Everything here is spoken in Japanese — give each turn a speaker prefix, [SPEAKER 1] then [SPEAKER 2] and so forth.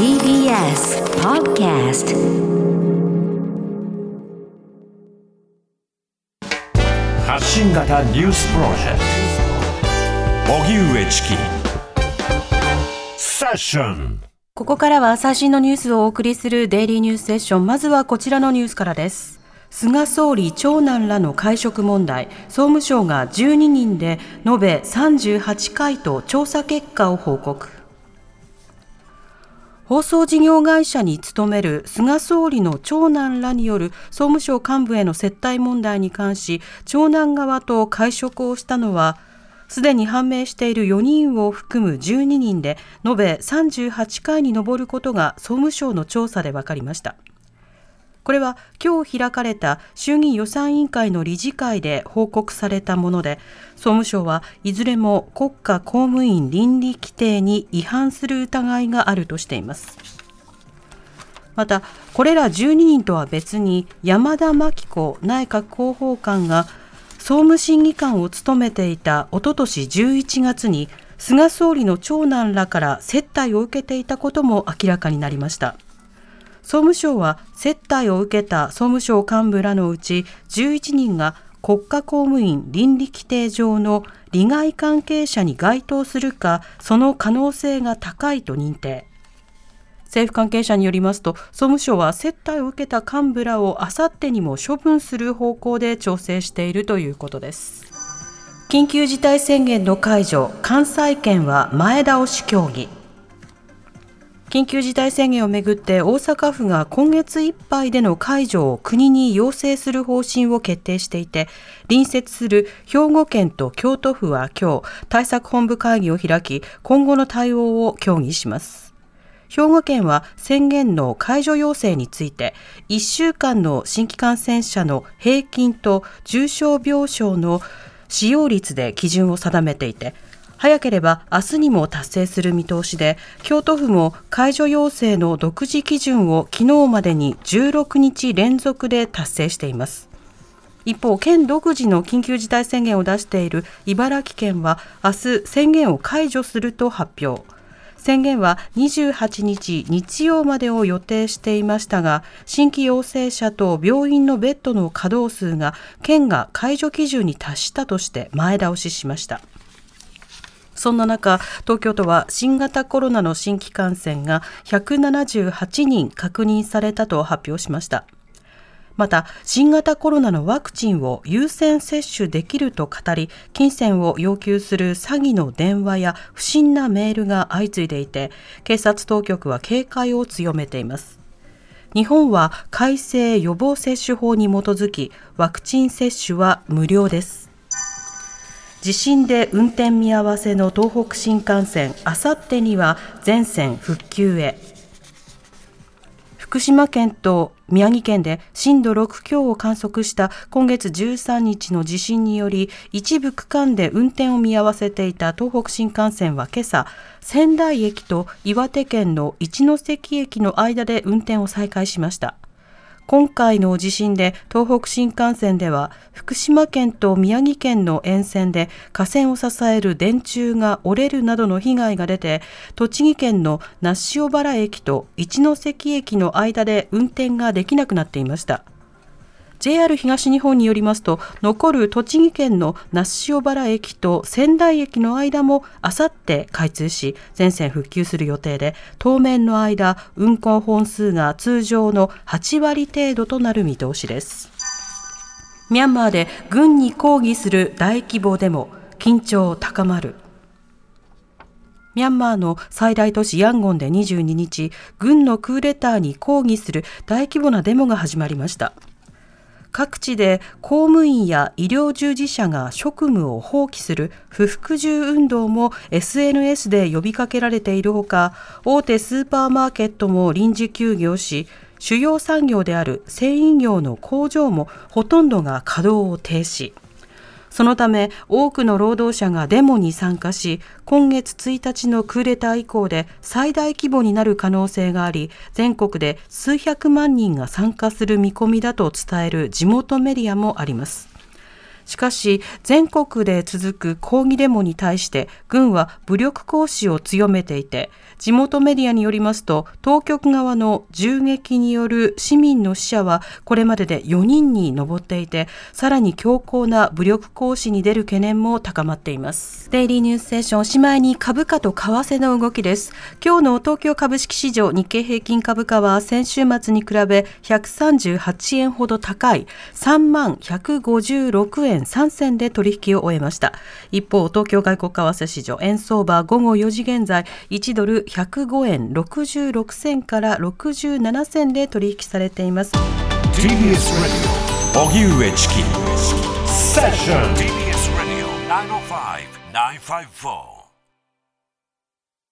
[SPEAKER 1] TBS Podcast
[SPEAKER 2] 発信型ニュースプロジェクト荻上チキセッション
[SPEAKER 3] ここからは最新のニュースをお送りするデイリーニュースセッション。まずはこちらのニュースからです。菅総理長男らの会食問題、総務省が12人で延べ38回と調査結果を報告。放送事業会社に勤める菅総理の長男らによる総務省幹部への接待問題に関し、長男側と会食をしたのは、すでに判明している4人を含む12人で延べ38回に上ることが総務省の調査で分かりました。これは今日開かれた衆議院予算委員会の理事会で報告されたもので、総務省はいずれも国家公務員倫理規定に違反する疑いがあるとしています。また、これら12人とは別に山田真紀子内閣広報官が総務審議官を務めていたおととし11月に菅総理の長男らから接待を受けていたことも明らかになりました総務省は接待を受けた総務省幹部らのうち11人が国家公務員倫理規定上の利害関係者に該当するかその可能性が高いと認定。政府関係者によりますと総務省は接待を受けた幹部らをあさってにも処分する方向で調整しているということです。緊急事態宣言の解除関西圏は前倒し協議。緊急事態宣言をめぐって大阪府が今月いっぱいでの解除を国に要請する方針を決定していて隣接する兵庫県と京都府は今日対策本部会議を開き今後の対応を協議します。兵庫県は宣言の解除要請について、1週間の新規感染者の平均と重症病床の使用率で基準を定めていて、早ければ明日にも達成する見通しで、京都府も解除要請の独自基準を昨日までに16日連続で達成しています。一方、県独自の緊急事態宣言を出している茨城県は明日宣言を解除すると発表。宣言は28日日曜までを予定していましたが、新規陽性者と病院のベッドの稼働数が県が解除基準に達したとして前倒ししました。そんな中、東京都は新型コロナの新規感染が178人確認されたと発表しました。また新型コロナのワクチンを優先接種できると語り金銭を要求する詐欺の電話や不審なメールが相次いでいて警察当局は警戒を強めています日本は改正予防接種法に基づきワクチン接種は無料です地震で運転見合わせの東北新幹線あさってには全線復旧へ。福島県と宮城県で震度6強を観測した今月13日の地震により一部区間で運転を見合わせていた東北新幹線は今朝仙台駅と岩手県の一ノ関駅の間で運転を再開しました。今回の地震で東北新幹線では福島県と宮城県の沿線で架線を支える電柱が折れるなどの被害が出て栃木県の那須塩原駅と一ノ関駅の間で運転ができなくなっていました。JR 東日本によりますと残る栃木県の那須塩原駅と仙台駅の間もあさって開通し全線復旧する予定で当面の間運行本数が通常の8割程度となる見通しですミャンマーで軍に抗議する大規模デモ緊張高まるミャンマーの最大都市ヤンゴンで22日、軍のクーデターに抗議する大規模なデモが始まりました。各地で公務員や医療従事者が職務を放棄する不服従運動も SNS で呼びかけられているほか大手スーパーマーケットも臨時休業し主要産業である繊維業の工場もほとんどが稼働を停止。そのため多くの労働者がデモに参加し今月1日のクーデター以降で最大規模になる可能性があり全国で数百万人が参加する見込みだと伝える地元メディアもあります。しかし全国で続く抗議デモに対して軍は武力行使を強めていて地元メディアによりますと当局側の銃撃による市民の死者はこれまでで4人に上っていてさらに強硬な武力行使に出る懸念も高まっています。デイリーニュースセーションおしまいに株価と為替の動きです。今日の東京株式市場日経平均株価は先週末に比べ138円ほど高い3万156円3銭で取引を終えました。一方東京外国為替市場円相場午後4時現在1ドル105円66銭から67銭で取引されています。
[SPEAKER 2] TBS ラジオ荻上チキ。セッション
[SPEAKER 1] TBS Radio 905 954